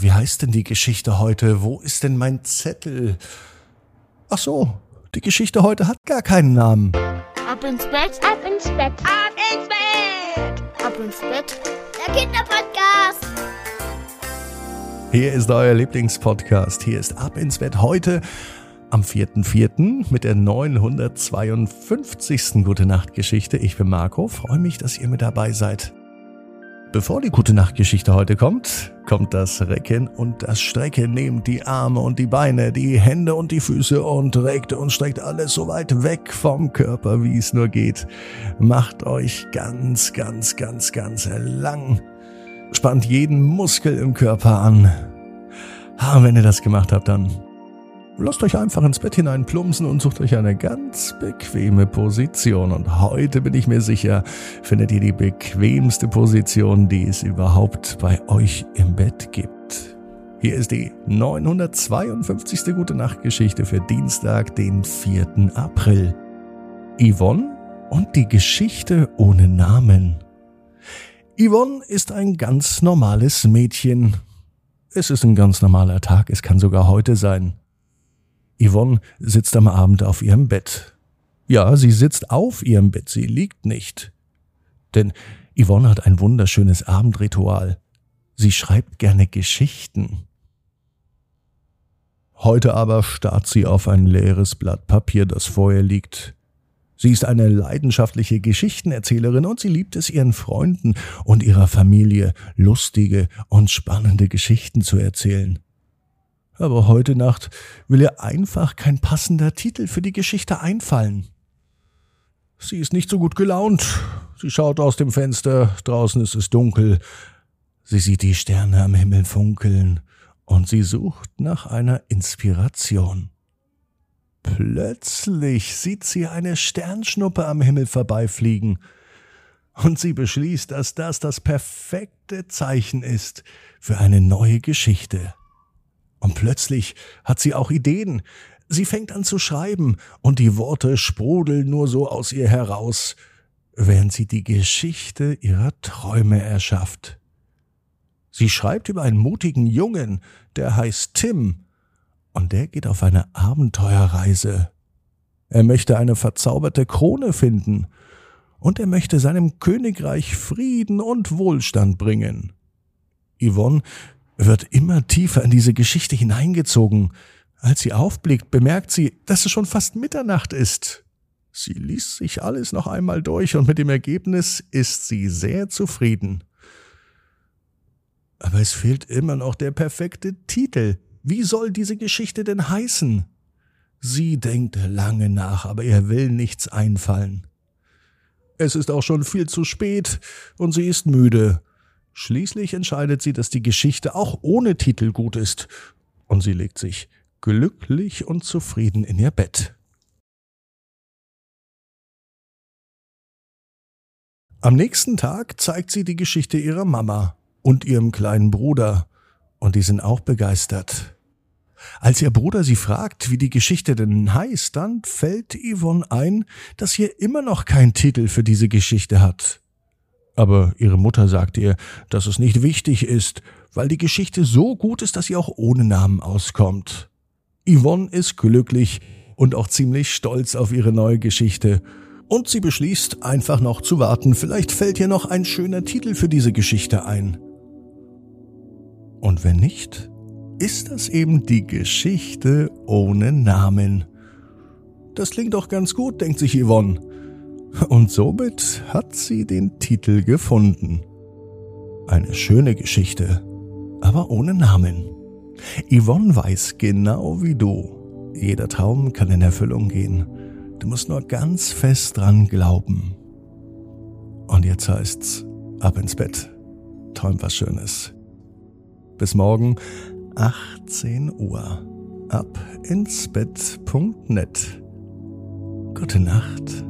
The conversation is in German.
Ach, wie heißt denn die Geschichte heute? Wo ist denn mein Zettel? Ach so, die Geschichte heute hat gar keinen Namen. Ab ins Bett, ab ins Bett, ab ins Bett, ab ins Bett. Der Kinderpodcast. Hier ist euer Lieblingspodcast. Hier ist Ab ins Bett heute am 4.4. mit der 952. Gute Nacht Geschichte. Ich bin Marco, freue mich, dass ihr mit dabei seid. Bevor die gute Nachtgeschichte heute kommt, kommt das Recken und das Strecken. Nehmt die Arme und die Beine, die Hände und die Füße und regt und streckt alles so weit weg vom Körper, wie es nur geht. Macht euch ganz, ganz, ganz, ganz lang. Spannt jeden Muskel im Körper an. Ah, wenn ihr das gemacht habt, dann Lasst euch einfach ins Bett hinein plumpsen und sucht euch eine ganz bequeme Position. Und heute bin ich mir sicher, findet ihr die bequemste Position, die es überhaupt bei euch im Bett gibt. Hier ist die 952. Gute Nacht Geschichte für Dienstag, den 4. April. Yvonne und die Geschichte ohne Namen. Yvonne ist ein ganz normales Mädchen. Es ist ein ganz normaler Tag, es kann sogar heute sein. Yvonne sitzt am Abend auf ihrem Bett. Ja, sie sitzt auf ihrem Bett, sie liegt nicht. Denn Yvonne hat ein wunderschönes Abendritual. Sie schreibt gerne Geschichten. Heute aber starrt sie auf ein leeres Blatt Papier, das vor ihr liegt. Sie ist eine leidenschaftliche Geschichtenerzählerin und sie liebt es ihren Freunden und ihrer Familie lustige und spannende Geschichten zu erzählen aber heute Nacht will ihr einfach kein passender Titel für die Geschichte einfallen. Sie ist nicht so gut gelaunt. Sie schaut aus dem Fenster, draußen ist es dunkel. Sie sieht die Sterne am Himmel funkeln und sie sucht nach einer Inspiration. Plötzlich sieht sie eine Sternschnuppe am Himmel vorbeifliegen und sie beschließt, dass das das perfekte Zeichen ist für eine neue Geschichte. Und plötzlich hat sie auch Ideen. Sie fängt an zu schreiben, und die Worte sprudeln nur so aus ihr heraus, während sie die Geschichte ihrer Träume erschafft. Sie schreibt über einen mutigen Jungen, der heißt Tim, und der geht auf eine Abenteuerreise. Er möchte eine verzauberte Krone finden, und er möchte seinem Königreich Frieden und Wohlstand bringen. Yvonne wird immer tiefer in diese Geschichte hineingezogen. Als sie aufblickt, bemerkt sie, dass es schon fast Mitternacht ist. Sie liest sich alles noch einmal durch und mit dem Ergebnis ist sie sehr zufrieden. Aber es fehlt immer noch der perfekte Titel. Wie soll diese Geschichte denn heißen? Sie denkt lange nach, aber ihr will nichts einfallen. Es ist auch schon viel zu spät und sie ist müde. Schließlich entscheidet sie, dass die Geschichte auch ohne Titel gut ist, und sie legt sich glücklich und zufrieden in ihr Bett. Am nächsten Tag zeigt sie die Geschichte ihrer Mama und ihrem kleinen Bruder, und die sind auch begeistert. Als ihr Bruder sie fragt, wie die Geschichte denn heißt, dann fällt Yvonne ein, dass ihr immer noch kein Titel für diese Geschichte hat. Aber ihre Mutter sagt ihr, dass es nicht wichtig ist, weil die Geschichte so gut ist, dass sie auch ohne Namen auskommt. Yvonne ist glücklich und auch ziemlich stolz auf ihre neue Geschichte. Und sie beschließt, einfach noch zu warten. Vielleicht fällt ihr noch ein schöner Titel für diese Geschichte ein. Und wenn nicht, ist das eben die Geschichte ohne Namen. Das klingt doch ganz gut, denkt sich Yvonne. Und somit hat sie den Titel gefunden. Eine schöne Geschichte, aber ohne Namen. Yvonne weiß genau wie du, jeder Traum kann in Erfüllung gehen. Du musst nur ganz fest dran glauben. Und jetzt heißt's, ab ins Bett. Träum was Schönes. Bis morgen, 18 Uhr. Ab ins Bett.net. Gute Nacht